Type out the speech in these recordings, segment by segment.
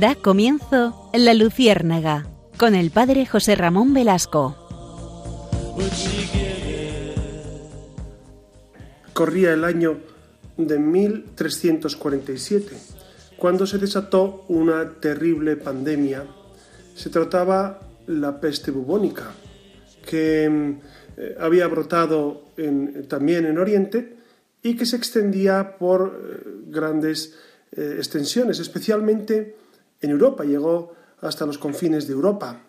Da comienzo La Luciérnaga con el padre José Ramón Velasco. Corría el año de 1347, cuando se desató una terrible pandemia. Se trataba la peste bubónica, que eh, había brotado también en Oriente y que se extendía por eh, grandes eh, extensiones, especialmente en Europa, llegó hasta los confines de Europa.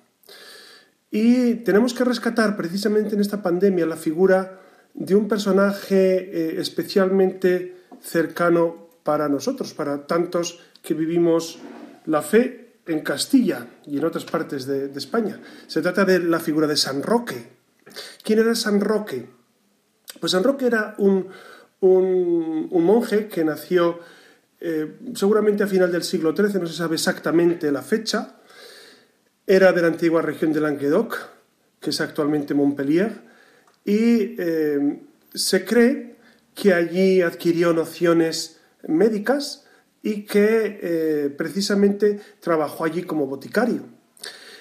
Y tenemos que rescatar precisamente en esta pandemia la figura de un personaje especialmente cercano para nosotros, para tantos que vivimos la fe en Castilla y en otras partes de, España. Se trata de la figura de San Roque. ¿Quién era San Roque? Pues San Roque era un, monje que nació eh, seguramente a final del siglo XIII, no se sabe exactamente la fecha. Era de la antigua región de Languedoc, que es actualmente Montpellier, y eh, se cree que allí adquirió nociones médicas y que eh, precisamente trabajó allí como boticario.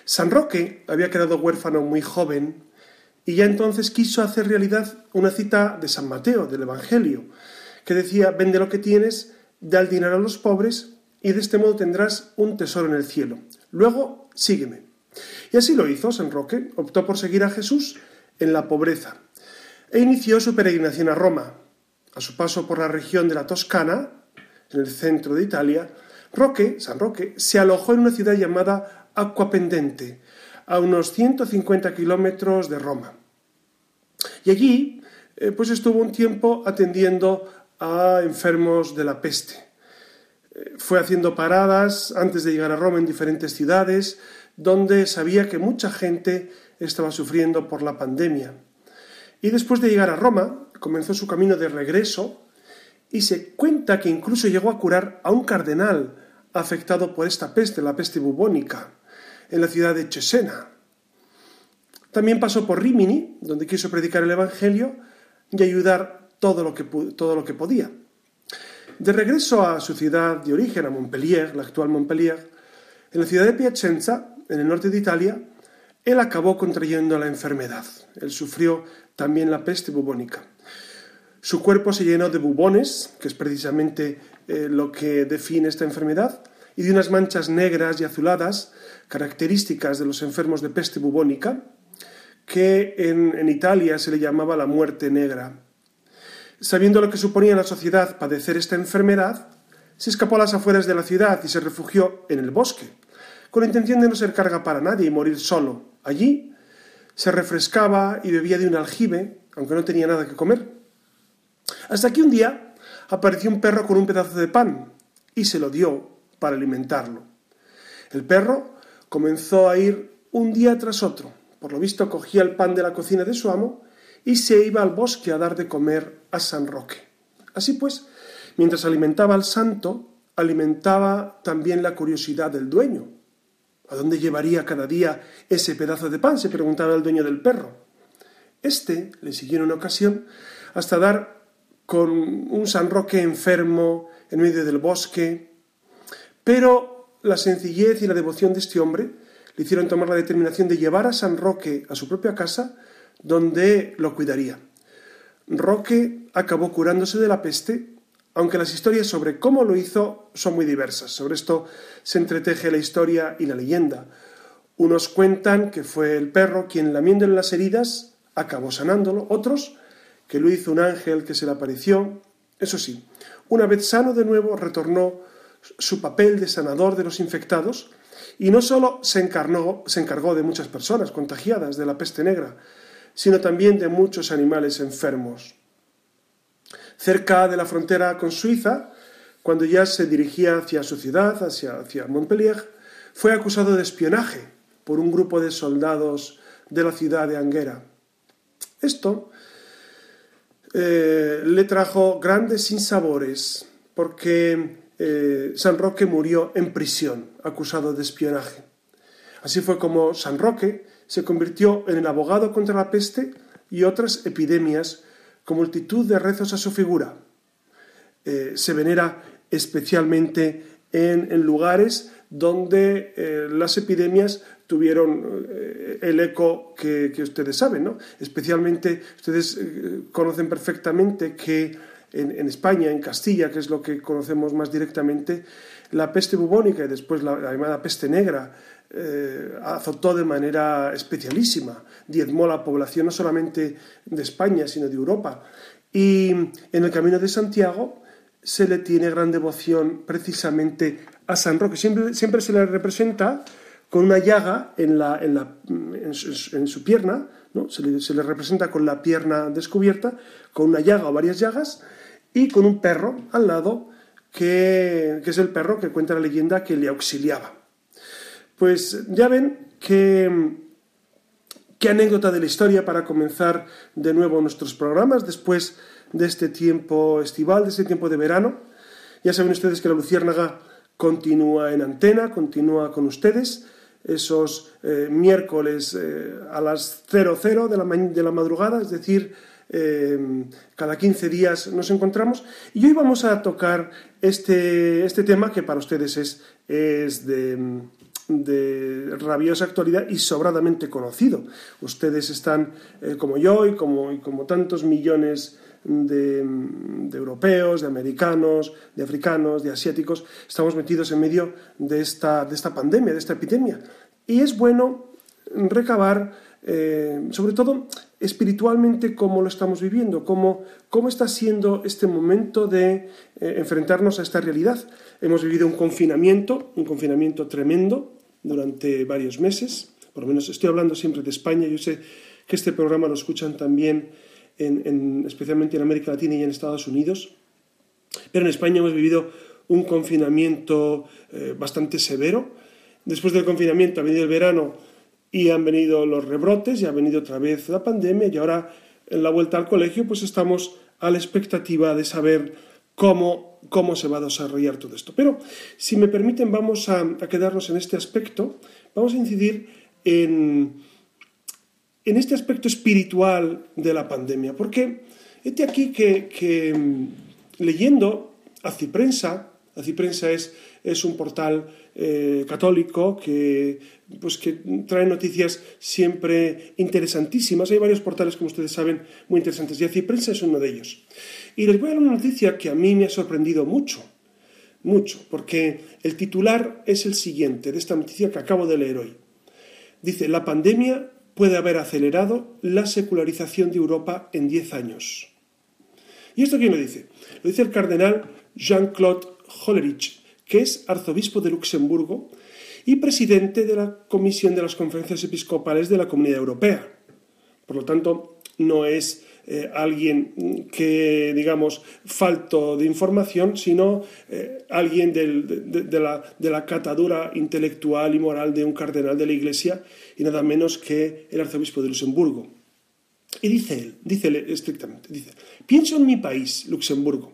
San Roque había quedado huérfano muy joven y ya entonces quiso hacer realidad una cita de San Mateo, del Evangelio, que decía, vende lo que tienes, da el dinero a los pobres y de este modo tendrás un tesoro en el cielo. Luego, sígueme. Y así lo hizo San Roque, optó por seguir a Jesús en la pobreza e inició su peregrinación a Roma. A su paso por la región de la Toscana, en el centro de Italia, Roque, San Roque, se alojó en una ciudad llamada Aquapendente, a unos 150 kilómetros de Roma. Y allí, eh, pues estuvo un tiempo atendiendo a enfermos de la peste. Eh, fue haciendo paradas antes de llegar a Roma en diferentes ciudades, donde sabía que mucha gente estaba sufriendo por la pandemia. Y después de llegar a Roma, comenzó su camino de regreso y se cuenta que incluso llegó a curar a un cardenal afectado por esta peste, la peste bubónica, en la ciudad de Cesena. También pasó por Rimini, donde quiso predicar el Evangelio y ayudar todo lo que, todo lo que podía. De regreso a su ciudad de origen, a Montpellier, la actual Montpellier, en la ciudad de Piacenza, en el norte de Italia, él acabó contrayendo la enfermedad. Él sufrió también la peste bubónica. Su cuerpo se llenó de bubones, que es precisamente eh, lo que define esta enfermedad, y de unas manchas negras y azuladas, características de los enfermos de peste bubónica, que en, Italia se le llamaba la muerte negra. Sabiendo lo que suponía en la sociedad padecer esta enfermedad, se escapó a las afueras de la ciudad y se refugió en el bosque, con la intención de no ser carga para nadie y morir solo. Allí se refrescaba y bebía de un aljibe, aunque no tenía nada que comer. Hasta que un día apareció un perro con un pedazo de pan y se lo dio para alimentarlo. El perro comenzó a ir un día tras otro. Por lo visto cogía el pan de la cocina de su amo y se iba al bosque a dar de comer a San Roque. Así pues, mientras alimentaba al santo, alimentaba también la curiosidad del dueño. ¿A dónde llevaría cada día ese pedazo de pan? se preguntaba el dueño del perro. Este le siguió en una ocasión hasta dar con un San Roque enfermo en medio del bosque, pero la sencillez y la devoción de este hombre le hicieron tomar la determinación de llevar a San Roque a su propia casa, donde lo cuidaría. Roque acabó curándose de la peste, aunque las historias sobre cómo lo hizo son muy diversas. Sobre esto se entreteje la historia y la leyenda. Unos cuentan que fue el perro quien lamiéndole las heridas acabó sanándolo, otros que lo hizo un ángel que se le apareció. Eso sí, una vez sano de nuevo, retornó su papel de sanador de los infectados y no solo se, encargó de muchas personas contagiadas de la peste negra, sino también de muchos animales enfermos. Cerca de la frontera con Suiza, cuando ya se dirigía hacia su ciudad, hacia, Montpellier, fue acusado de espionaje por un grupo de soldados de la ciudad de Anguera. Esto eh, le trajo grandes sinsabores porque eh, San Roque murió en prisión, acusado de espionaje. Así fue como San Roque se convirtió en el abogado contra la peste y otras epidemias con multitud de rezos a su figura. Eh, se venera especialmente en, lugares donde eh, las epidemias tuvieron eh, el eco que, ustedes saben, ¿no? Especialmente, ustedes conocen perfectamente que en, España, en Castilla, que es lo que conocemos más directamente, la peste bubónica y después la, llamada peste negra azotó de manera especialísima, diezmó la población no solamente de España, sino de Europa. Y en el Camino de Santiago se le tiene gran devoción precisamente a San Roque. Siempre, siempre se le representa con una llaga en, la, en, la, en, su, pierna, ¿no? se, le, representa con la pierna descubierta, con una llaga o varias llagas, y con un perro al lado, que, que es el perro que cuenta la leyenda que le auxiliaba. Pues ya ven que qué anécdota de la historia para comenzar de nuevo nuestros programas después de este tiempo estival, de este tiempo de verano. Ya saben ustedes que la Luciérnaga continúa en antena, continúa con ustedes esos eh, miércoles eh, a las 00 de la, de la madrugada, es decir, eh, cada 15 días nos encontramos. Y hoy vamos a tocar este, este tema que para ustedes es, es de, de rabiosa actualidad y sobradamente conocido. Ustedes están, como yo y como, como tantos millones de, europeos, de americanos, de africanos, de asiáticos, estamos metidos en medio de esta, de esta pandemia, de esta epidemia. Y es bueno recabar, eh, sobre todo espiritualmente, cómo lo estamos viviendo, cómo, cómo está siendo este momento de eh, enfrentarnos a esta realidad. Hemos vivido un confinamiento, un confinamiento tremendo durante varios meses, por lo menos estoy hablando siempre de España, yo sé que este programa lo escuchan también especialmente en América Latina y en Estados Unidos. Pero en España hemos vivido un confinamiento eh, bastante severo. Después del confinamiento ha venido el verano y han venido los rebrotes y ha venido otra vez la pandemia y ahora en la vuelta al colegio pues estamos a la expectativa de saber cómo, cómo se va a desarrollar todo esto. Pero si me permiten vamos a, a quedarnos en este aspecto, vamos a incidir en, en este aspecto espiritual de la pandemia, porque este aquí que, mm, leyendo Aciprensa, Aciprensa es, es un portal eh, católico que, pues, que trae noticias siempre interesantísimas. Hay varios portales, como ustedes saben, muy interesantes, y Aciprensa es uno de ellos. Y les voy a dar una noticia que a mí me ha sorprendido mucho, mucho, porque el titular es el siguiente de esta noticia que acabo de leer hoy. Dice, la pandemia puede haber acelerado la secularización de Europa en 10 años. ¿Y esto quién lo dice? Lo dice el cardenal Jean-Claude Hollerich, que es arzobispo de Luxemburgo y presidente de la Comisión de las Conferencias Episcopales de la Comunidad Europea. Por lo tanto, no es eh, alguien que, digamos, falto de información, sino eh, alguien de, la, catadura intelectual y moral de un cardenal de la Iglesia y nada menos que el arzobispo de Luxemburgo. Y dice él, dice él estrictamente, dice, pienso en mi país, Luxemburgo,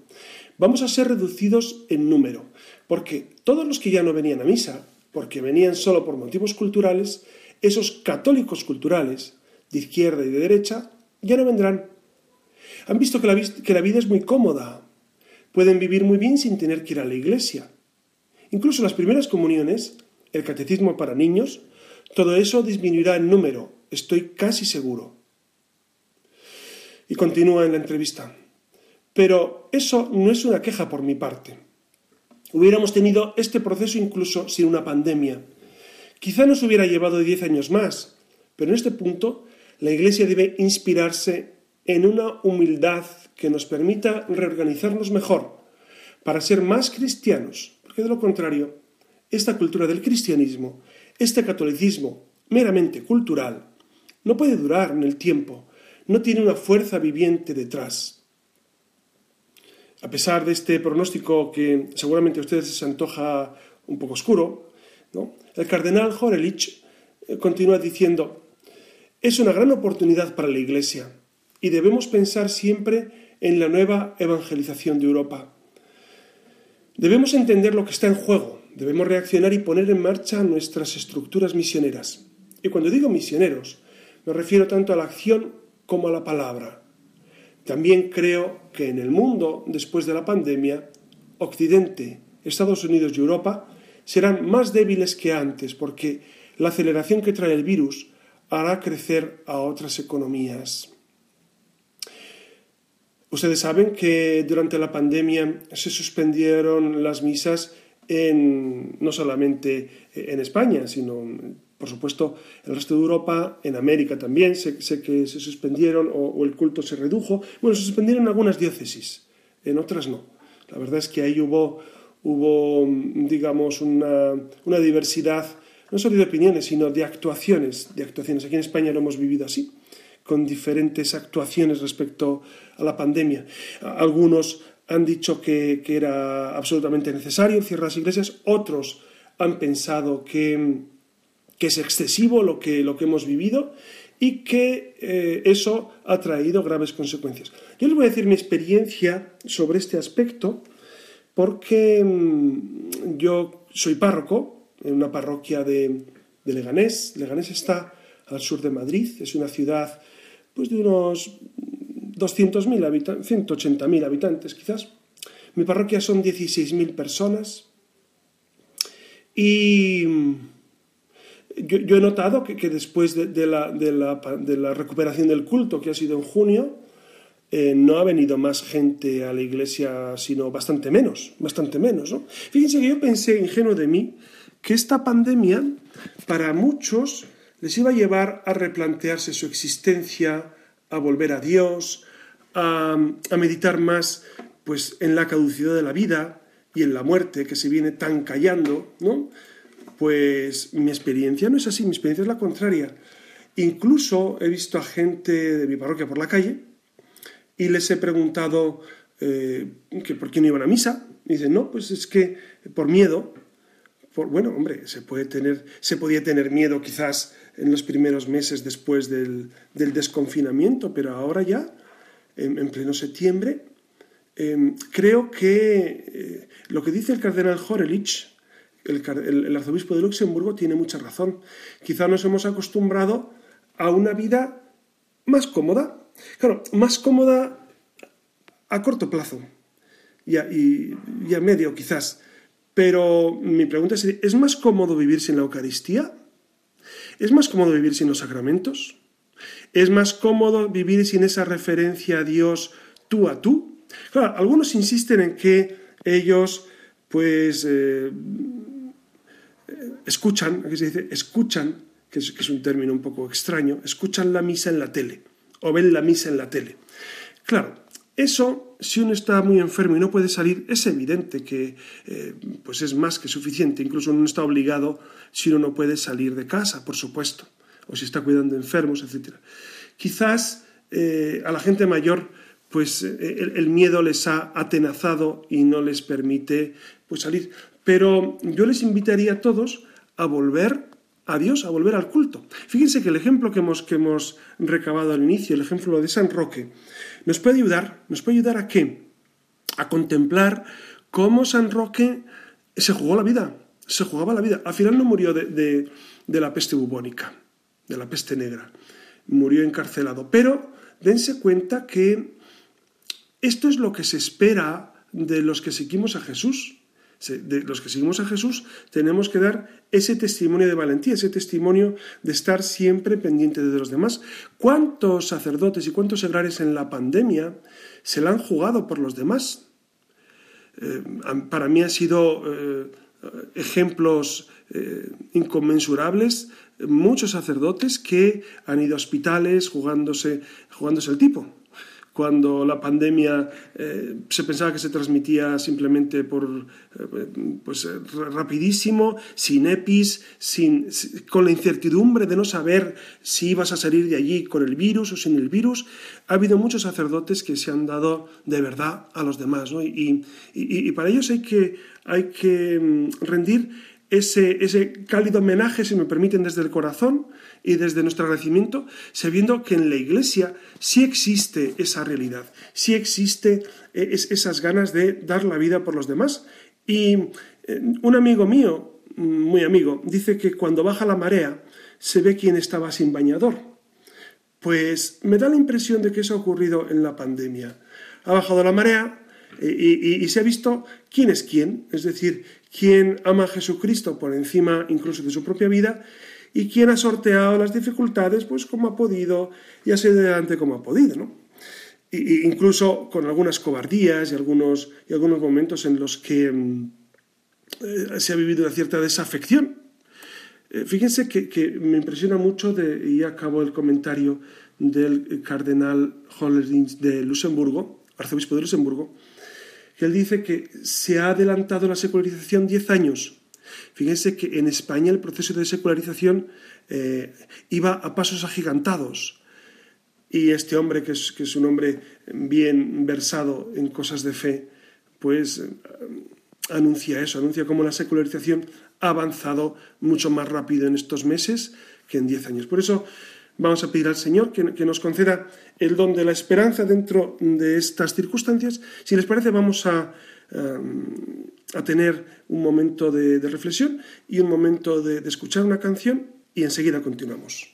vamos a ser reducidos en número, porque todos los que ya no venían a misa, porque venían solo por motivos culturales, esos católicos culturales, de izquierda y de derecha, ya no vendrán. Han visto que la, que la vida es muy cómoda. Pueden vivir muy bien sin tener que ir a la iglesia. Incluso las primeras comuniones, el catecismo para niños, todo eso disminuirá en número, estoy casi seguro. Y continúa en la entrevista. Pero eso no es una queja por mi parte. Hubiéramos tenido este proceso incluso sin una pandemia. Quizá nos hubiera llevado diez años más, pero en este punto la Iglesia debe inspirarse en una humildad que nos permita reorganizarnos mejor para ser más cristianos, porque de lo contrario, esta cultura del cristianismo, este catolicismo meramente cultural, no puede durar en el tiempo, no tiene una fuerza viviente detrás. A pesar de este pronóstico que seguramente a ustedes se antoja un poco oscuro, el cardenal Horelich eh, continúa diciendo, es una gran oportunidad para la Iglesia y debemos pensar siempre en la nueva evangelización de Europa. Debemos entender lo que está en juego, debemos reaccionar y poner en marcha nuestras estructuras misioneras. Y cuando digo misioneros, me refiero tanto a la acción como a la palabra. También creo que en el mundo, después de la pandemia, Occidente, Estados Unidos y Europa serán más débiles que antes, porque la aceleración que trae el virus hará crecer a otras economías. Ustedes saben que durante la pandemia se suspendieron las misas en, no solamente en España, sino, por supuesto, el resto de Europa, en América también, sé, que se suspendieron o, el culto se redujo. Bueno, se suspendieron en algunas diócesis, en otras no. La verdad es que ahí hubo, hubo digamos, una, una diversidad, no solo de opiniones, sino de actuaciones, de actuaciones. Aquí en España lo hemos vivido así con diferentes actuaciones respecto a la pandemia. Algunos han dicho que, era absolutamente necesario cerrar las iglesias, otros han pensado que, es excesivo lo que, lo que hemos vivido y que eh, eso ha traído graves consecuencias. Yo les voy a decir mi experiencia sobre este aspecto porque mm, yo soy párroco en una parroquia de, de Leganés. Leganés está al sur de Madrid, es una ciudad pues de unos 200.000 habitantes, 180.000 habitantes quizás. Mi parroquia son 16.000 personas y yo, he notado que, después de, la, recuperación del culto, que ha sido en junio, eh, no ha venido más gente a la iglesia, sino bastante menos, bastante menos. Fíjense que yo pensé, ingenuo de mí, que esta pandemia para muchos les iba a llevar a replantearse su existencia, a volver a Dios, a, meditar más pues, en la caducidad de la vida y en la muerte que se viene tan callando, ¿no? Pues mi experiencia no es así, mi experiencia es la contraria. Incluso he visto a gente de mi parroquia por la calle y les he preguntado eh, que por qué no iban a misa. Y dicen, no, pues es que por miedo. Por, bueno, hombre, se, puede tener, se podía tener miedo quizás en los primeros meses después del, desconfinamiento, pero ahora ya, en, pleno septiembre, em, creo que eh, lo que dice el cardenal Horelich, el, arzobispo de Luxemburgo, tiene mucha razón. Quizá nos hemos acostumbrado a una vida más cómoda, claro, más cómoda a corto plazo y a, medio quizás. Pero mi pregunta es, ¿es más cómodo vivir sin la Eucaristía? ¿Es más cómodo vivir sin los sacramentos? ¿Es más cómodo vivir sin esa referencia a Dios tú a tú? Claro, algunos insisten en que ellos, pues, eh, escuchan, aquí se dice, escuchan, que es, un término un poco extraño, escuchan la misa en la tele o ven la misa en la tele. Claro, eso, si uno está muy enfermo y no puede salir, es evidente que eh, pues es más que suficiente. Incluso uno está obligado si uno no puede salir de casa, por supuesto, o si está cuidando enfermos, etc. Quizás eh, a la gente mayor pues eh, el, miedo les ha atenazado y no les permite pues, salir. Pero yo les invitaría a todos a volver a Dios, a volver al culto. Fíjense que el ejemplo que hemos, que hemos recabado al inicio, el ejemplo de San Roque, nos puede ayudar, nos puede ayudar a qué? A contemplar cómo San Roque se jugó la vida, se jugaba la vida. Al final no murió de, la peste bubónica, de la peste negra, murió encarcelado. Pero dense cuenta que esto es lo que se espera de los que seguimos a Jesús. De los que seguimos a Jesús tenemos que dar ese testimonio de valentía, ese testimonio de estar siempre pendiente de los demás. ¿Cuántos sacerdotes y cuántos segrares en la pandemia se la han jugado por los demás? Eh, para mí han sido eh, ejemplos eh, inconmensurables muchos sacerdotes que han ido a hospitales jugándose, jugándose el tipo cuando la pandemia eh, se pensaba que se transmitía simplemente por eh, pues rapidísimo, sin EPIs, sin, con la incertidumbre de no saber si ibas a salir de allí con el virus o sin el virus, ha habido muchos sacerdotes que se han dado de verdad a los demás. Y, y, para ellos hay que, hay que mm, rendir ese, cálido homenaje, si me permiten, desde el corazón y desde nuestro agradecimiento, sabiendo que en la Iglesia sí existe esa realidad, sí existe eh, esas ganas de dar la vida por los demás. Y eh, un amigo mío, muy amigo, dice que cuando baja la marea se ve quién estaba sin bañador. Pues me da la impresión de que eso ha ocurrido en la pandemia. Ha bajado la marea Y, se ha visto quién es quién, es decir, quién ama a Jesucristo por encima incluso de su propia vida y quién ha sorteado las dificultades pues como ha podido y ha sido adelante como ha podido, ¿no? Y, incluso con algunas cobardías y algunos, y algunos momentos en los que mm, eh, se ha vivido una cierta desafección. Eh, fíjense que, que, me impresiona mucho, de, y acabo el comentario del cardenal Hollerins de Luxemburgo, arzobispo de Luxemburgo, él dice que se ha adelantado la secularización 10 años. Fíjense que en España el proceso de secularización eh, iba a pasos agigantados. Y este hombre, que es, que es un hombre bien versado en cosas de fe, pues eh, anuncia eso, anuncia cómo la secularización ha avanzado mucho más rápido en estos meses que en 10 años. Por eso Vamos a pedir al Señor que, nos conceda el don de la esperanza dentro de estas circunstancias. Si les parece, vamos a, eh, tener un momento de, reflexión y un momento de escuchar una canción y enseguida continuamos.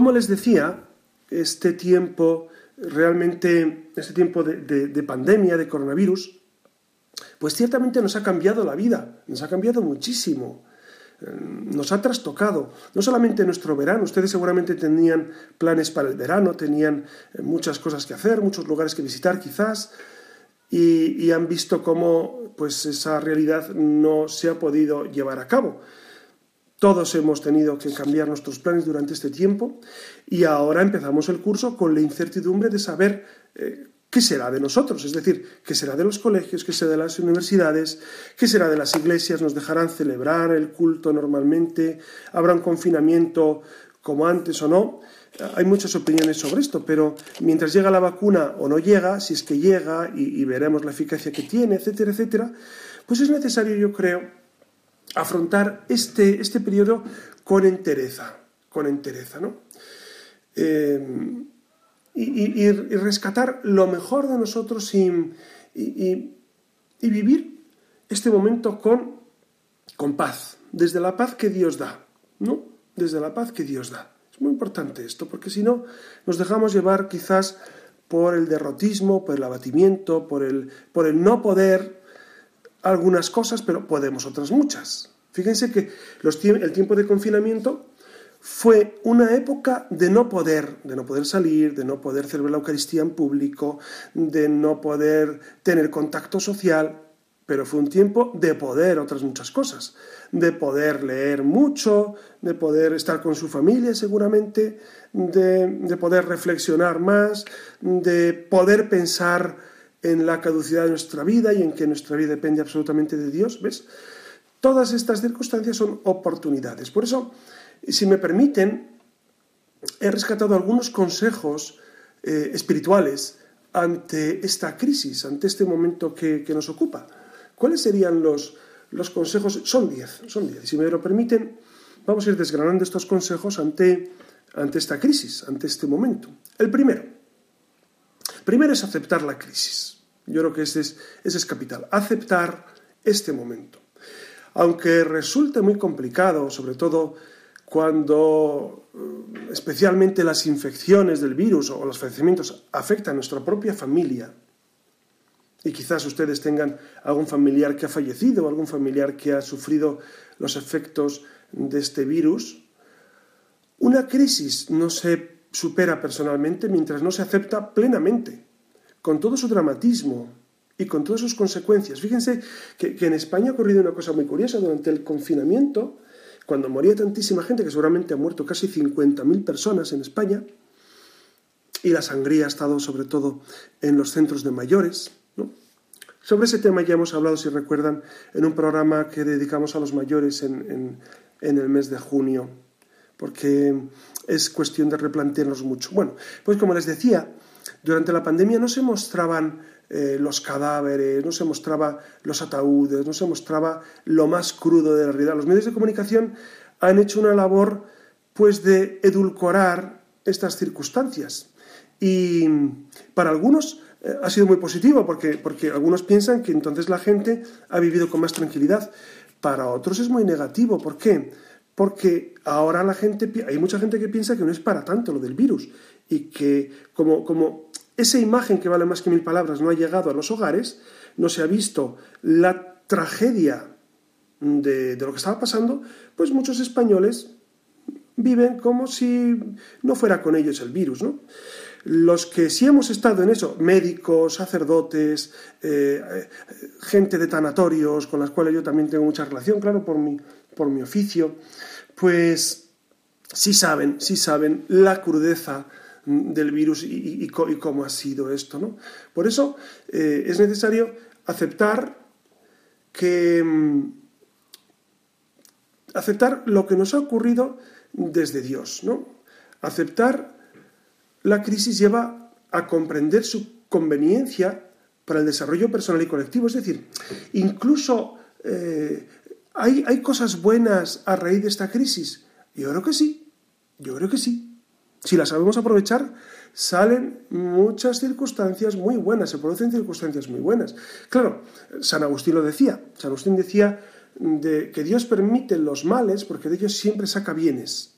Como les decía, este tiempo, realmente, este tiempo de, pandemia, de coronavirus, pues ciertamente nos ha cambiado la vida, nos ha cambiado muchísimo eh, nos ha trastocado, no solamente nuestro verano, ustedes seguramente tenían planes para el verano, tenían eh, muchas cosas que hacer, muchos lugares que visitar quizás, y, y han visto cómo pues esa realidad no se ha podido llevar a cabo. Todos hemos tenido que cambiar nuestros planes durante este tiempo y ahora empezamos el curso con la incertidumbre de saber eh, qué será de nosotros, es decir, qué será de los colegios, qué será de las universidades, qué será de las iglesias, nos dejarán celebrar el culto normalmente, habrá un confinamiento como antes o no. Hay muchas opiniones sobre esto, pero mientras llega la vacuna o no llega, si es que llega y, y veremos la eficacia que tiene, etcétera, etcétera, pues es necesario, yo creo, afrontar este, este periodo con entereza, con entereza, ¿no? Eh, y, rescatar lo mejor de nosotros y, vivir este momento con, con paz, desde la paz que Dios da, ¿no? Desde la paz que Dios da. Es muy importante esto, porque si no, nos dejamos llevar quizás por el derrotismo, por el abatimiento, por el, por el no poder algunas cosas, pero podemos otras muchas. Fíjense que el tiempo de confinamiento fue una época de no poder, de no poder salir, de no poder celebrar la Eucaristía en público, de no poder tener contacto social, pero fue un tiempo de poder otras muchas cosas, de poder leer mucho, de poder estar con su familia seguramente, de, de poder reflexionar más, de poder pensar en la caducidad de nuestra vida y en que nuestra vida depende absolutamente de Dios, ¿ves? Todas estas circunstancias son oportunidades. Por eso, si me permiten, he rescatado algunos consejos eh, espirituales ante esta crisis, ante este momento que, nos ocupa. ¿Cuáles serían los, los consejos? Son diez, son diez. Si me lo permiten, vamos a ir desgranando estos consejos ante, ante esta crisis, ante este momento. El primero, primero es aceptar la crisis. Yo creo que ese es, ese es capital, aceptar este momento. Aunque resulte muy complicado, sobre todo cuando eh, especialmente las infecciones del virus o los fallecimientos afectan a nuestra propia familia, y quizás ustedes tengan algún familiar que ha fallecido o algún familiar que ha sufrido los efectos de este virus, una crisis no se supera personalmente mientras no se acepta plenamente, con todo su dramatismo y con todas sus consecuencias. Fíjense que, en España ha ocurrido una cosa muy curiosa durante el confinamiento, cuando moría tantísima gente, que seguramente ha muerto casi 50.000 personas en España, y la sangría ha estado sobre todo en los centros de mayores. Sobre ese tema ya hemos hablado, si recuerdan, en un programa que dedicamos a los mayores en, el mes de junio, porque es cuestión de replantearnos mucho. Bueno, pues como les decía, durante la pandemia no se mostraban eh, los cadáveres, no se mostraba los ataúdes, no se mostraba lo más crudo de la realidad. Los medios de comunicación han hecho una labor pues de edulcorar estas circunstancias. Y para algunos eh, ha sido muy positivo porque, porque algunos piensan que entonces la gente ha vivido con más tranquilidad. Para otros es muy negativo. ¿Por qué? Porque ahora la gente, hay mucha gente que piensa que no es para tanto lo del virus y que como, como esa imagen que vale más que mil palabras no ha llegado a los hogares, no se ha visto la tragedia de, lo que estaba pasando, pues muchos españoles viven como si no fuera con ellos el virus, ¿no? Los que sí hemos estado en eso, médicos, sacerdotes, eh, gente de tanatorios, con las cuales yo también tengo mucha relación, claro, por mi, por mi oficio, pues sí saben, sí saben la crudeza del virus y, cómo ha sido esto. ¿no? Por eso eh, es necesario aceptar que mm, aceptar lo que nos ha ocurrido desde Dios, ¿no? Aceptar la crisis lleva a comprender su conveniencia para el desarrollo personal y colectivo. Es decir, incluso eh, ¿hay, ¿hay cosas buenas a raíz de esta crisis. Yo creo que sí, yo creo que sí. Si la sabemos aprovechar, salen muchas circunstancias muy buenas, se producen circunstancias muy buenas. Claro, San Agustín lo decía, San Agustín decía de que Dios permite los males porque de ellos siempre saca bienes.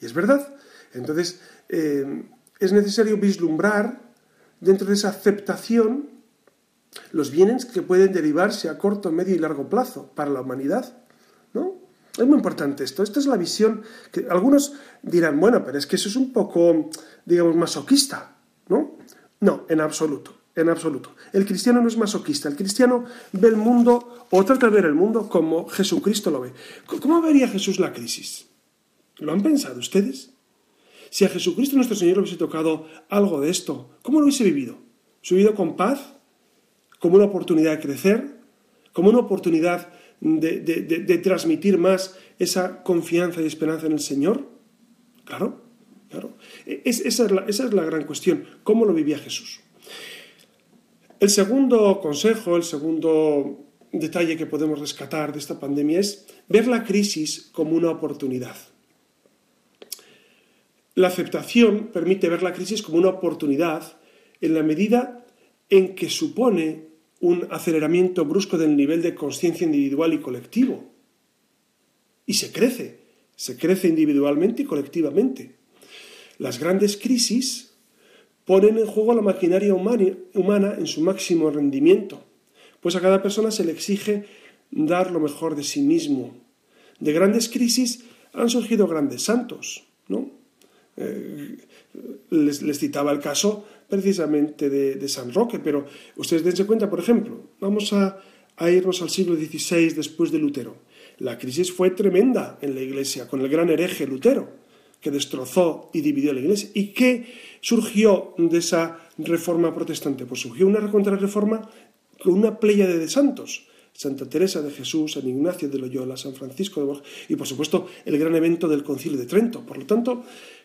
Y es verdad. Entonces, eh, es necesario vislumbrar dentro de esa aceptación los bienes que pueden derivarse a corto, medio y largo plazo para la humanidad. ¿no? Es muy importante esto. Esta es la visión que algunos dirán, bueno, pero es que eso es un poco, digamos, masoquista, ¿no? No, en absoluto, en absoluto. El cristiano no es masoquista. El cristiano ve el mundo o trata de ver el mundo como Jesucristo lo ve. ¿Cómo vería Jesús la crisis? ¿Lo han pensado ustedes? Si a Jesucristo nuestro Señor hubiese tocado algo de esto, ¿cómo lo hubiese vivido? ¿Su vivido con paz? ¿Como una oportunidad de crecer? ¿Como una oportunidad de, transmitir más esa confianza y esperanza en el Señor? Claro, claro. esa, es la, esa es la gran cuestión. ¿Cómo lo vivía Jesús? El segundo consejo, el segundo detalle que podemos rescatar de esta pandemia es ver la crisis como una oportunidad. La aceptación permite ver la crisis como una oportunidad en la medida en que supone un aceleramiento brusco del nivel de conciencia individual y colectivo. Y se crece, se crece individualmente y colectivamente. Las grandes crisis ponen en juego la maquinaria humana en su máximo rendimiento, pues a cada persona se le exige dar lo mejor de sí mismo. De grandes crisis han surgido grandes santos, ¿no? Eh, les, les, citaba el caso precisamente de, San Roque, pero ustedes dense cuenta, por ejemplo, vamos a, irnos al siglo XVI después de Lutero. La crisis fue tremenda en la Iglesia con el gran hereje Lutero, que destrozó y dividió la Iglesia. ¿Y qué surgió de esa reforma protestante? Pues surgió una contrarreforma con una playa de santos. Santa Teresa de Jesús, San Ignacio de Loyola, San Francisco de Borja y por supuesto el gran evento del Concilio de Trento. Por lo tanto,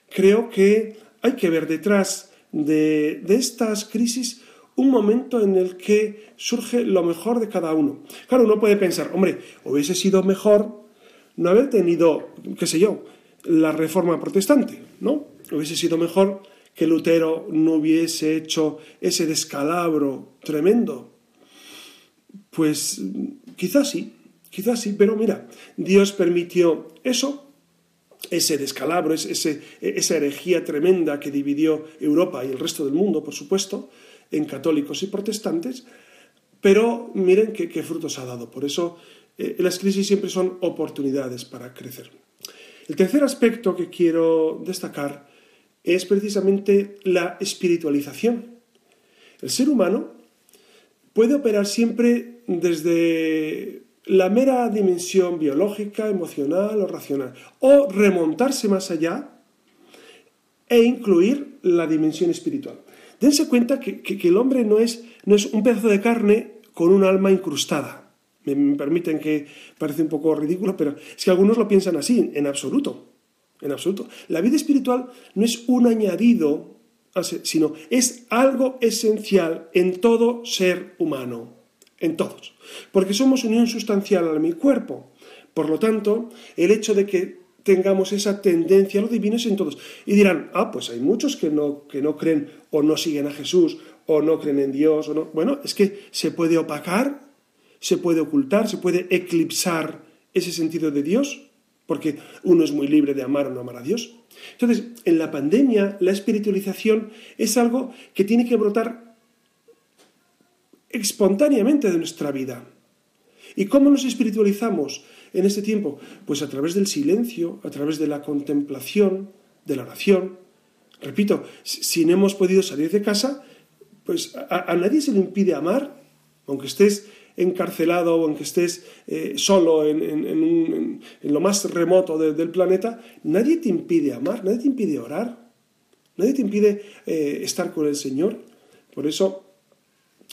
creo que hay que ver detrás de, de estas crisis un momento en el que surge lo mejor de cada uno. Claro, uno puede pensar, hombre, hubiese sido mejor no haber tenido, qué sé yo, la reforma protestante, ¿no? Hubiese sido mejor que Lutero no hubiese hecho ese descalabro tremendo. Pues quizás sí, quizás sí, pero mira, Dios permitió eso ese descalabro, ese, esa herejía tremenda que dividió Europa y el resto del mundo, por supuesto, en católicos y protestantes, pero miren qué, frutos ha dado. Por eso eh, las crisis siempre son oportunidades para crecer. El tercer aspecto que quiero destacar es precisamente la espiritualización. El ser humano puede operar siempre desde la mera dimensión biológica, emocional o racional, o remontarse más allá e incluir la dimensión espiritual. Dense cuenta que, el hombre no es, no es un pedazo de carne con un alma incrustada. Me, permiten que parece un poco ridículo, pero es que algunos lo piensan así, en absoluto. En absoluto. La vida espiritual no es un añadido, sino es algo esencial en todo ser humano, en todos. Porque somos unión sustancial al mi cuerpo. Por lo tanto, el hecho de que tengamos esa tendencia a lo divino es en todos. Y dirán, ah, pues hay muchos que no, que no creen o no siguen a Jesús o no creen en Dios o no. Bueno, es que se puede opacar, se puede ocultar, se puede eclipsar ese sentido de Dios, porque uno es muy libre de amar o no amar a Dios. Entonces, en la pandemia, la espiritualización es algo que tiene que brotar espontáneamente de nuestra vida. ¿Y cómo nos espiritualizamos en este tiempo? Pues a través del silencio, a través de la contemplación, de la oración. Repito, si no hemos podido salir de casa, pues a, nadie se le impide amar, aunque estés encarcelado o aunque estés eh, solo en, lo más remoto del planeta, nadie te impide amar, nadie te impide orar, nadie te impide eh, estar con el Señor. Por eso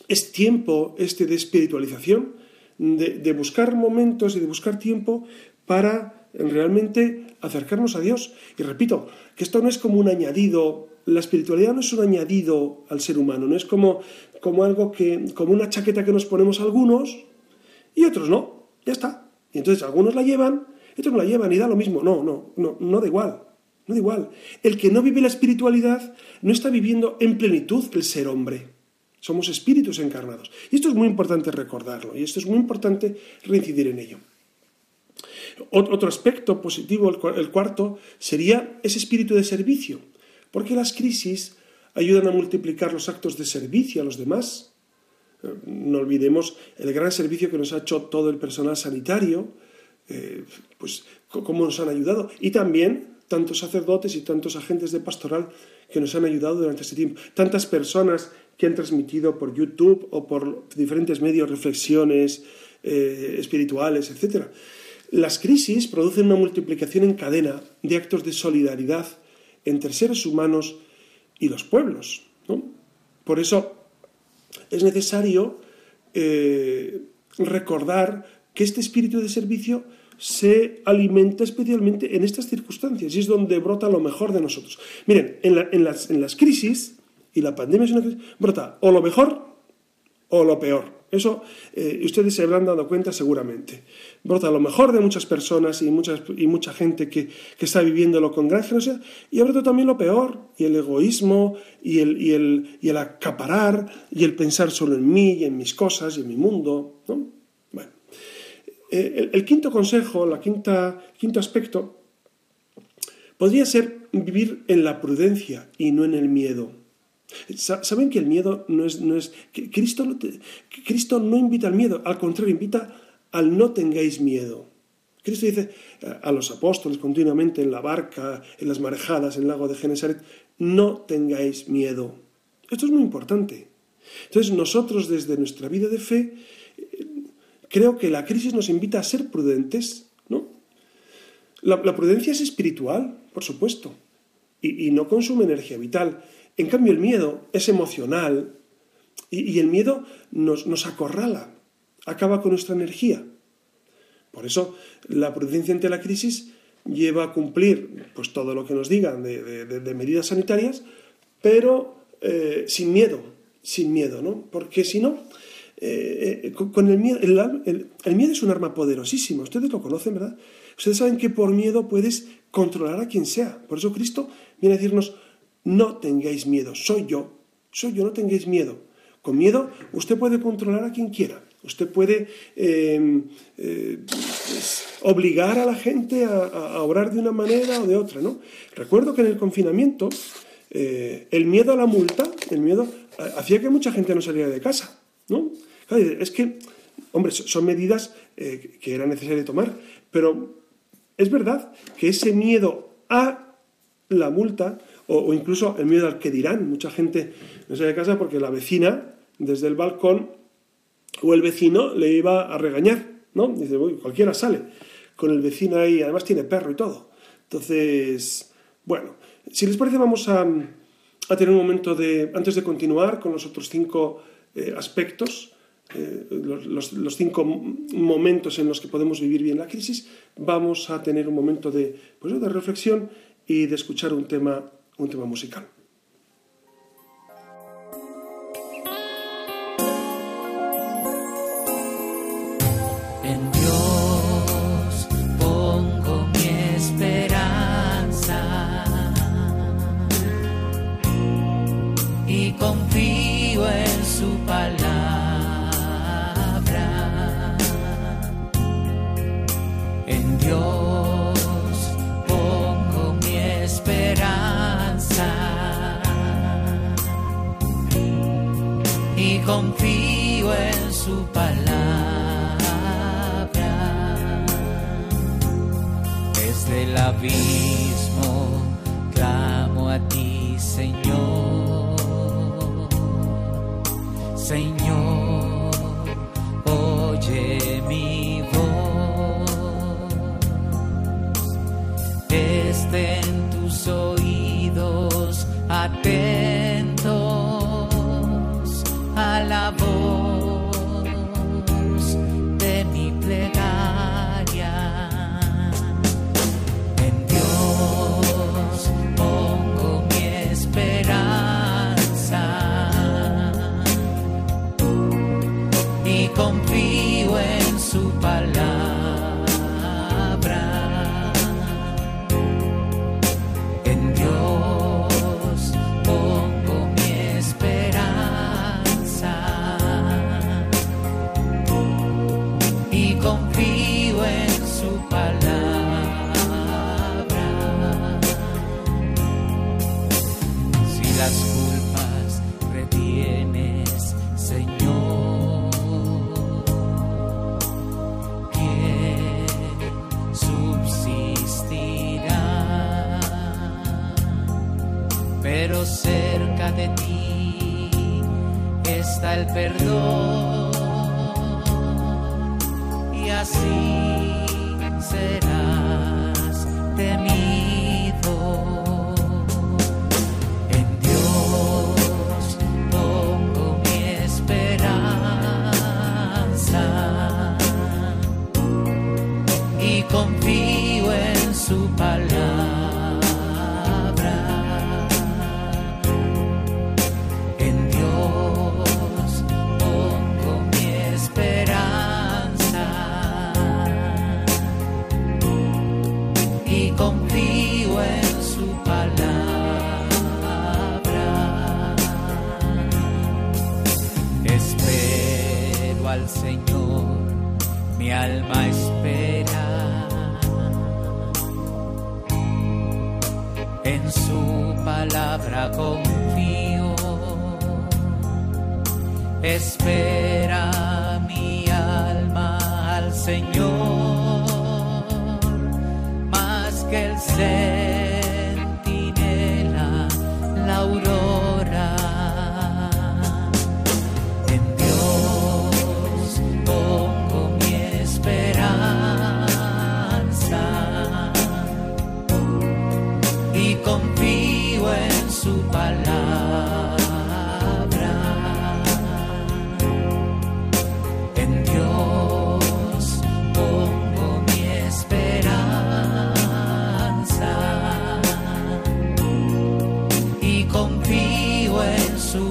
es tiempo este de espiritualización, de, buscar momentos y de buscar tiempo para realmente acercarnos a Dios. Y repito, que esto no es como un añadido, la espiritualidad no es un añadido al ser humano, no es como, como algo que, como una chaqueta que nos ponemos algunos y otros no, ya está. Y entonces algunos la llevan, otros no la llevan y da lo mismo. No, no, no, no da igual, no da igual. El que no vive la espiritualidad no está viviendo en plenitud el ser hombre. Somos espíritus encarnados. Y esto es muy importante recordarlo y esto es muy importante reincidir en ello. Otro aspecto positivo, el cuarto, sería ese espíritu de servicio, porque las crisis ayudan a multiplicar los actos de servicio a los demás. Eh, no olvidemos el gran servicio que nos ha hecho todo el personal sanitario, eh, pues cómo nos han ayudado. Y también tantos sacerdotes y tantos agentes de pastoral que nos han ayudado durante este tiempo. Tantas personas que han transmitido por YouTube o por diferentes medios reflexiones eh, espirituales, etc. Las crisis producen una multiplicación en cadena de actos de solidaridad entre seres humanos y los pueblos. Por eso es necesario eh, recordar que este espíritu de servicio se alimenta especialmente en estas circunstancias y es donde brota lo mejor de nosotros. Miren, en, las, crisis y la pandemia es una crisis, brota o lo mejor o lo peor. Eso eh, ustedes se habrán dado cuenta seguramente. Brota lo mejor de muchas personas y, muchas, y mucha gente que, está viviéndolo con gran generosidad y brota también lo peor, y el egoísmo, y el, y, el, y el acaparar, y el pensar solo en mí y en mis cosas y en mi mundo. Bueno, eh, el, quinto consejo, la quinta, quinto aspecto, podría ser vivir en la prudencia y no en el miedo. ¿Saben que el miedo no es... No es Cristo, no Cristo no invita al miedo, al contrario, invita al no tengáis miedo. Cristo dice a los apóstoles continuamente en la barca, en las marejadas, en el lago de Genesaret, no tengáis miedo. Esto es muy importante. Entonces nosotros desde nuestra vida de fe creo que la crisis nos invita a ser prudentes, ¿no? La, prudencia es espiritual, por supuesto, y, no consume energía vital. En cambio, el miedo es emocional y, el miedo nos, acorrala, acaba con nuestra energía. Por eso, la prudencia ante la crisis lleva a cumplir pues, todo lo que nos digan de, medidas sanitarias, pero eh, sin miedo, sin miedo, ¿no? Porque si no, eh, eh, con el miedo, el, miedo es un arma poderosísima, ustedes lo conocen, ¿verdad? Ustedes saben que por miedo puedes controlar a quien sea. Por eso Cristo viene a decirnos, no tengáis miedo, soy yo, soy yo, no tengáis miedo. Con miedo usted puede controlar a quien quiera. Usted puede em, eh, obligar a la gente a, orar de una manera o de otra, ¿no? Recuerdo que en el confinamiento el miedo a la multa, el miedo hacía que mucha gente no saliera de casa, ¿no? es que, hombre, son medidas eh, que era necesario tomar, pero es verdad que ese miedo a la multa o, incluso el miedo al que dirán, mucha gente no sale de casa porque la vecina desde el balcón o el vecino le iba a regañar, ¿no? Dice, uy, cualquiera sale con el vecino ahí, además tiene perro y todo. Entonces, bueno, si les parece vamos a, tener un momento de, antes de continuar con los otros cinco eh, aspectos, eh, los, cinco momentos en los que podemos vivir bien la crisis, vamos a tener un momento de, pues, de reflexión y de escuchar un tema, un tema musical. Abismo clamo a ti, Señor. Señor,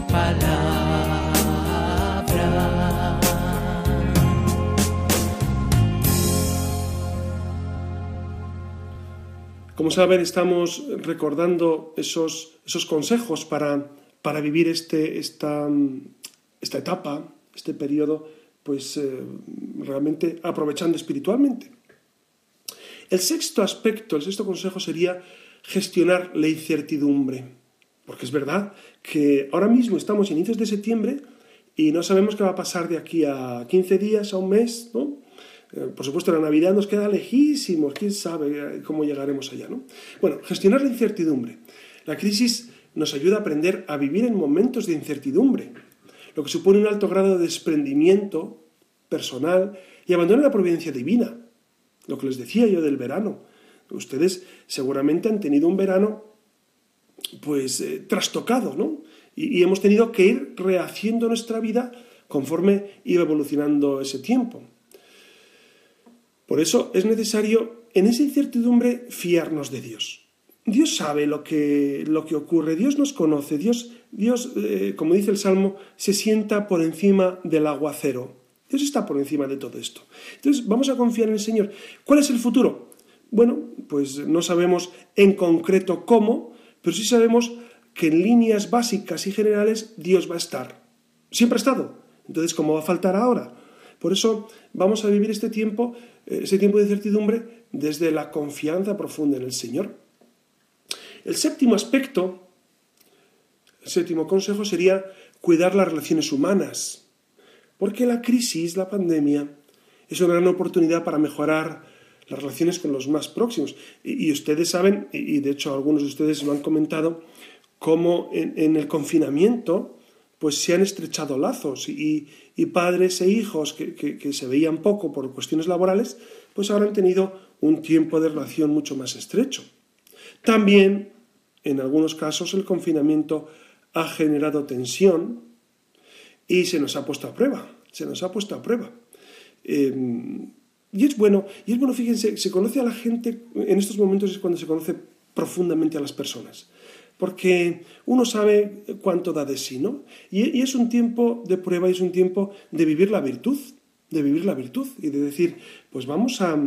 palabra. Como saben, estamos recordando esos, esos consejos para, para vivir este, esta, esta etapa, este periodo, pues eh, realmente aprovechando espiritualmente. El sexto aspecto, el sexto consejo sería gestionar la incertidumbre. Porque es verdad que ahora mismo estamos a inicios de septiembre y no sabemos qué va a pasar de aquí a 15 días, a un mes, ¿no? Eh, por supuesto, la Navidad nos queda lejísimos, quién sabe cómo llegaremos allá, ¿no? Bueno, gestionar la incertidumbre. La crisis nos ayuda a aprender a vivir en momentos de incertidumbre, lo que supone un alto grado de desprendimiento personal y abandono la providencia divina. Lo que les decía yo del verano. Ustedes seguramente han tenido un verano pues eh, trastocado, ¿no? Y, hemos tenido que ir rehaciendo nuestra vida conforme iba evolucionando ese tiempo. Por eso es necesario en esa incertidumbre fiarnos de Dios. Dios sabe lo que, lo que ocurre, Dios nos conoce, Dios, Dios eh, como dice el Salmo, se sienta por encima del aguacero. Dios está por encima de todo esto. Entonces vamos a confiar en el Señor. ¿Cuál es el futuro? Bueno, pues no sabemos en concreto cómo, pero sí sabemos que en líneas básicas y generales Dios va a estar. Siempre ha estado. Entonces, ¿cómo va a faltar ahora? Por eso vamos a vivir este tiempo, eh, ese tiempo de certidumbre, desde la confianza profunda en el Señor. El séptimo aspecto, el séptimo consejo sería cuidar las relaciones humanas, porque la crisis, la pandemia, es una gran oportunidad para mejorar las relaciones con los más próximos. Y, ustedes saben, y de hecho algunos de ustedes lo han comentado, cómo en, el confinamiento pues se han estrechado lazos y, padres e hijos que, que, se veían poco por cuestiones laborales, pues ahora han tenido un tiempo de relación mucho más estrecho. También, en algunos casos, el confinamiento ha generado tensión y se nos ha puesto a prueba, se nos ha puesto a prueba. Em, y es bueno, y es bueno, fíjense, se conoce a la gente, en estos momentos es cuando se conoce profundamente a las personas, porque uno sabe cuánto da de sí, ¿no? Y, es un tiempo de prueba y es un tiempo de vivir la virtud, de vivir la virtud y de decir, pues vamos a,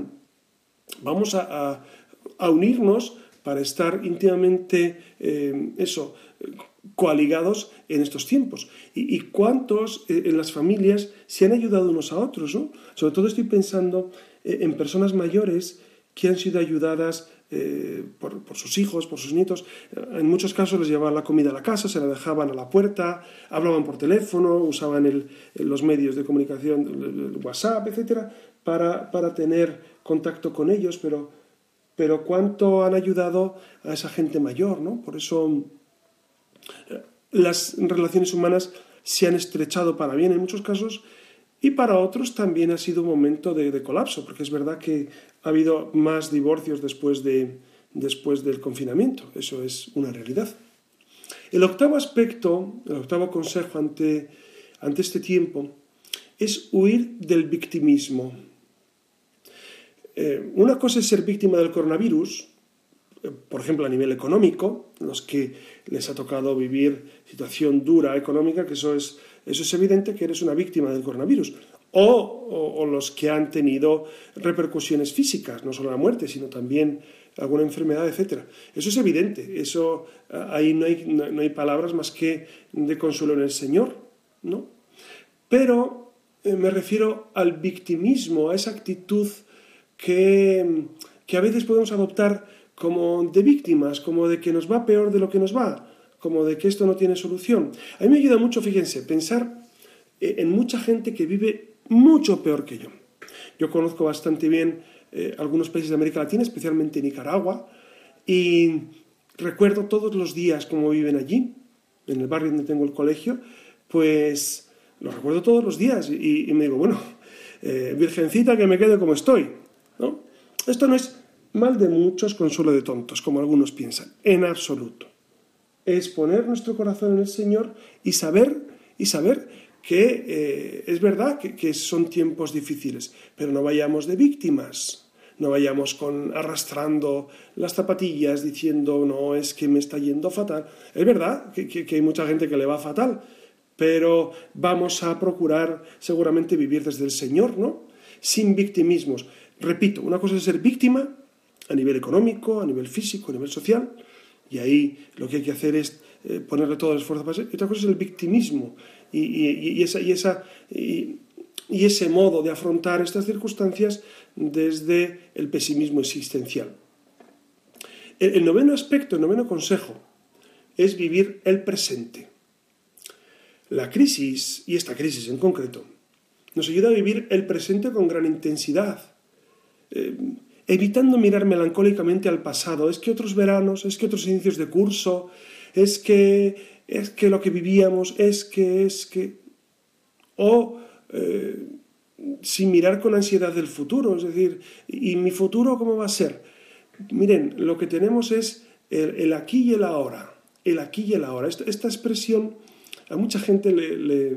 vamos a, a, unirnos para estar íntimamente, eh, eso, coaligados en estos tiempos. Y, cuántos eh, en las familias se han ayudado unos a otros, ¿no? Sobre todo estoy pensando eh, en personas mayores que han sido ayudadas eh, por, sus hijos, por sus nietos. En muchos casos les llevaban la comida a la casa, se la dejaban a la puerta, hablaban por teléfono, usaban los medios de comunicación, el, WhatsApp, etcétera, para, para tener contacto con ellos, pero, pero cuánto han ayudado a esa gente mayor, ¿no? Por eso las relaciones humanas se han estrechado para bien en muchos casos y para otros también ha sido un momento de, colapso, porque es verdad que ha habido más divorcios después, de, después del confinamiento, eso es una realidad. El octavo aspecto, el octavo consejo ante, ante este tiempo es huir del victimismo. Eh, una cosa es ser víctima del coronavirus, por ejemplo, a nivel económico, los que les ha tocado vivir situación dura económica, que eso es, eso es evidente que eres una víctima del coronavirus. O, los que han tenido repercusiones físicas, no solo la muerte, sino también alguna enfermedad, etc. Eso es evidente, eso ahí no hay, no, hay palabras más que de consuelo en el Señor, ¿no? Pero eh, me refiero al victimismo, a esa actitud que, que a veces podemos adoptar como de víctimas, como de que nos va peor de lo que nos va, como de que esto no tiene solución. A mí me ayuda mucho, fíjense, pensar eh, en mucha gente que vive mucho peor que yo. Yo conozco bastante bien eh, algunos países de América Latina, especialmente Nicaragua, y recuerdo todos los días cómo viven allí, en el barrio donde tengo el colegio, pues lo recuerdo todos los días y, me digo, bueno, eh, virgencita que me quede como estoy. ¿no? Esto no es Mal de muchos, consuelo de tontos, como algunos piensan, en absoluto. Es poner nuestro corazón en el Señor y saber, y saber que eh, es verdad que, son tiempos difíciles, pero no vayamos de víctimas, no vayamos con arrastrando las zapatillas diciendo no es que me está yendo fatal. Es verdad que, que hay mucha gente que le va fatal, pero vamos a procurar seguramente vivir desde el Señor, ¿no? Sin victimismos. Repito, una cosa es ser víctima a nivel económico, a nivel físico, a nivel social, y ahí lo que hay que hacer es eh, ponerle todo el esfuerzo para ser. Y otra cosa es el victimismo y, esa, y, esa, y, ese modo de afrontar estas circunstancias desde el pesimismo existencial. el noveno aspecto, el noveno consejo, es vivir el presente. La crisis, y esta crisis en concreto, nos ayuda a vivir el presente con gran intensidad, eh, evitando mirar melancólicamente al pasado. Es que otros veranos, es que otros inicios de curso, es que, es que lo que vivíamos, es que, es que... O eh, sin mirar con ansiedad del futuro, es decir, ¿y mi futuro cómo va a ser? Miren, lo que tenemos es el, aquí y el ahora, el aquí y el ahora. Esta, expresión a mucha gente le,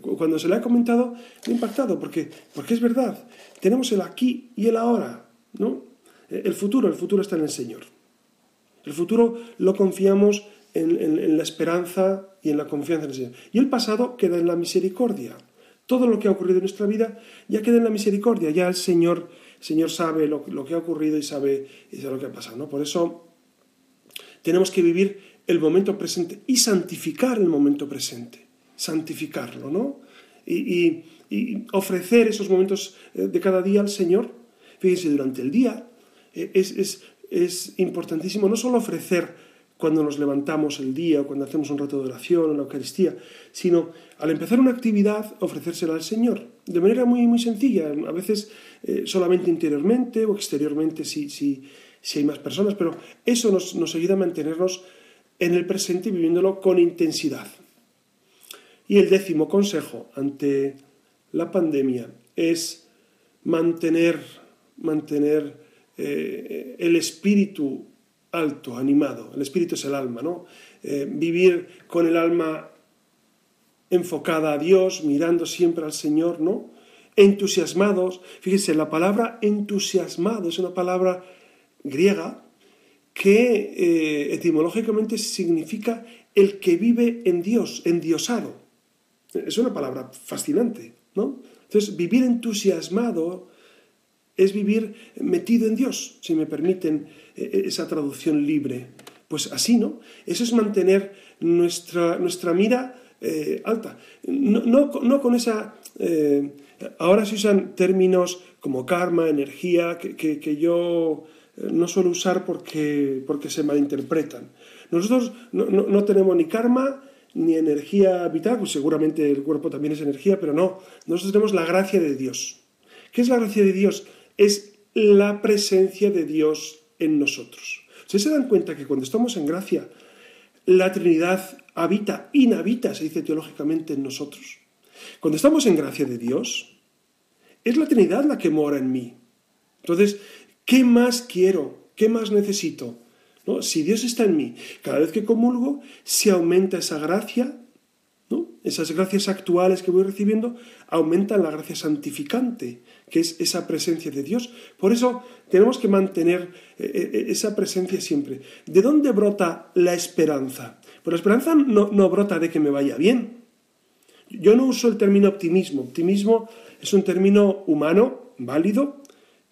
cuando se le ha comentado, me ha impactado, porque, porque es verdad, tenemos el aquí y el ahora, ¿no? El futuro, el futuro está en el Señor. El futuro lo confiamos en, la esperanza y en la confianza en el Señor. Y el pasado queda en la misericordia. Todo lo que ha ocurrido en nuestra vida ya queda en la misericordia. Ya el Señor, Señor sabe lo, que ha ocurrido y sabe, y sabe lo que ha pasado. ¿no? Por eso tenemos que vivir el momento presente y santificar el momento presente santificarlo, ¿no? Y, ofrecer esos momentos eh, de cada día al Señor. Fíjense, durante el día eh, es, importantísimo no solo ofrecer cuando nos levantamos el día o cuando hacemos un rato de oración o la Eucaristía, sino al empezar una actividad ofrecérsela al Señor, de manera muy, muy sencilla, a veces eh, solamente interiormente o exteriormente si, si, si, hay más personas, pero eso nos, nos ayuda a mantenernos en el presente y viviéndolo con intensidad. Y el décimo consejo ante la pandemia es mantener, mantener eh, el espíritu alto, animado. El espíritu es el alma, ¿no? Eh, vivir con el alma enfocada a Dios, mirando siempre al Señor, ¿no? Entusiasmados. Fíjense, la palabra entusiasmado es una palabra griega que eh, etimológicamente significa el que vive en Dios, endiosado. Es una palabra fascinante, ¿no? Entonces, vivir entusiasmado es vivir metido en Dios, si me permiten e, e, esa traducción libre. Pues así, ¿no? Eso es mantener nuestra, nuestra mira eh, alta. No, con esa... Eh, ahora se usan términos como karma, energía, que, yo eh, no suelo usar porque, porque se malinterpretan. Nosotros no, no tenemos ni karma ni energía vital, pues seguramente el cuerpo también es energía, pero no, nosotros tenemos la gracia de Dios. ¿Qué es la gracia de Dios? Es la presencia de Dios en nosotros. ¿Ustedes se dan cuenta que cuando estamos en gracia, la Trinidad habita, inhabita, se dice teológicamente, en nosotros? Cuando estamos en gracia de Dios, es la Trinidad la que mora en mí. Entonces, ¿qué más quiero? ¿Qué más necesito? Si Dios está en mí, cada vez que comulgo, se aumenta esa gracia, ¿no? Esas gracias actuales que voy recibiendo, aumentan la gracia santificante, que es esa presencia de Dios. Por eso tenemos que mantener eh, eh, esa presencia siempre. ¿De dónde brota la esperanza? Pues la esperanza no, no brota de que me vaya bien. Yo no uso el término optimismo. Optimismo es un término humano, válido,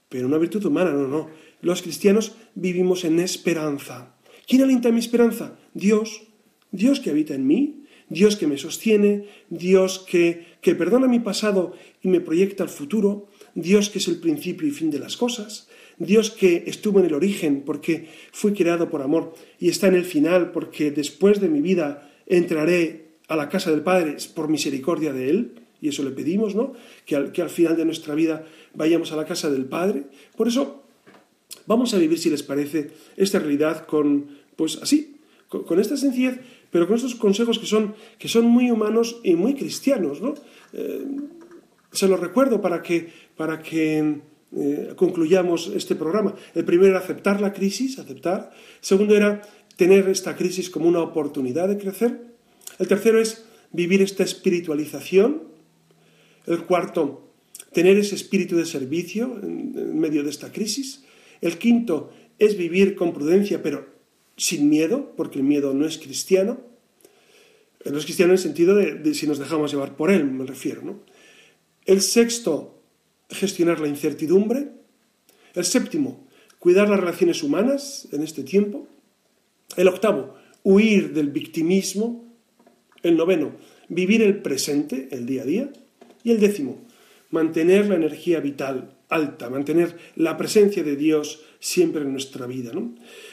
pero una virtud humana, no, no los cristianos vivimos en esperanza. ¿Quién alienta mi esperanza? Dios. Dios que habita en mí, Dios que me sostiene, Dios que, que perdona mi pasado y me proyecta al futuro, Dios que es el principio y fin de las cosas, Dios que estuvo en el origen porque fui creado por amor y está en el final porque después de mi vida entraré a la casa del Padre por misericordia de Él, y eso le pedimos, ¿no? Que al, que al final de nuestra vida vayamos a la casa del Padre. Por eso Vamos a vivir, si les parece, esta realidad con, pues así, con, esta sencillez, pero con estos consejos que son, que son muy humanos y muy cristianos, ¿no? Eh, se los recuerdo para que, para que eh, concluyamos este programa. El primero era aceptar la crisis, aceptar. El segundo era tener esta crisis como una oportunidad de crecer. El tercero es vivir esta espiritualización. El cuarto, tener ese espíritu de servicio en medio de esta crisis. El quinto es vivir con prudencia, pero sin miedo, porque el miedo no es cristiano. No es cristiano en el sentido de, si nos dejamos llevar por él, me refiero. ¿no? El sexto, gestionar la incertidumbre. El séptimo, cuidar las relaciones humanas en este tiempo. El octavo, huir del victimismo. El noveno, vivir el presente, el día a día. Y el décimo, mantener la energía vital alta, mantener la presencia de Dios siempre en nuestra vida.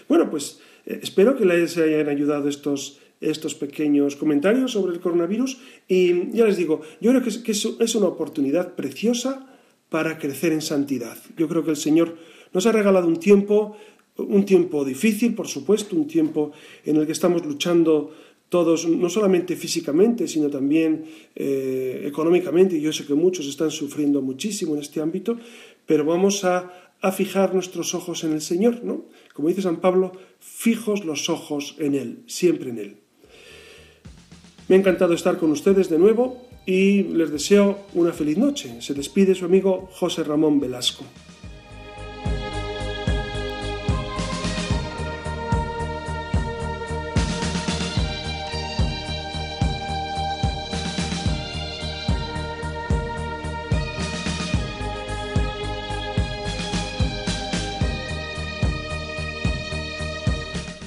Bueno, pues eh, espero que les hayan ayudado estos, estos pequeños comentarios sobre el coronavirus y ya les digo, yo creo que es una oportunidad preciosa para crecer en santidad. Yo creo que el Señor nos ha regalado un tiempo, un tiempo difícil, por supuesto, un tiempo en el que estamos luchando todos, no solamente físicamente, sino también eh, económicamente. Yo sé que muchos están sufriendo muchísimo en este ámbito, pero vamos a, a fijar nuestros ojos en el Señor, ¿no? Como dice San Pablo, fijos los ojos en Él, siempre en Él. Me ha encantado estar con ustedes de nuevo y les deseo una feliz noche. Se despide su amigo José Ramón Velasco.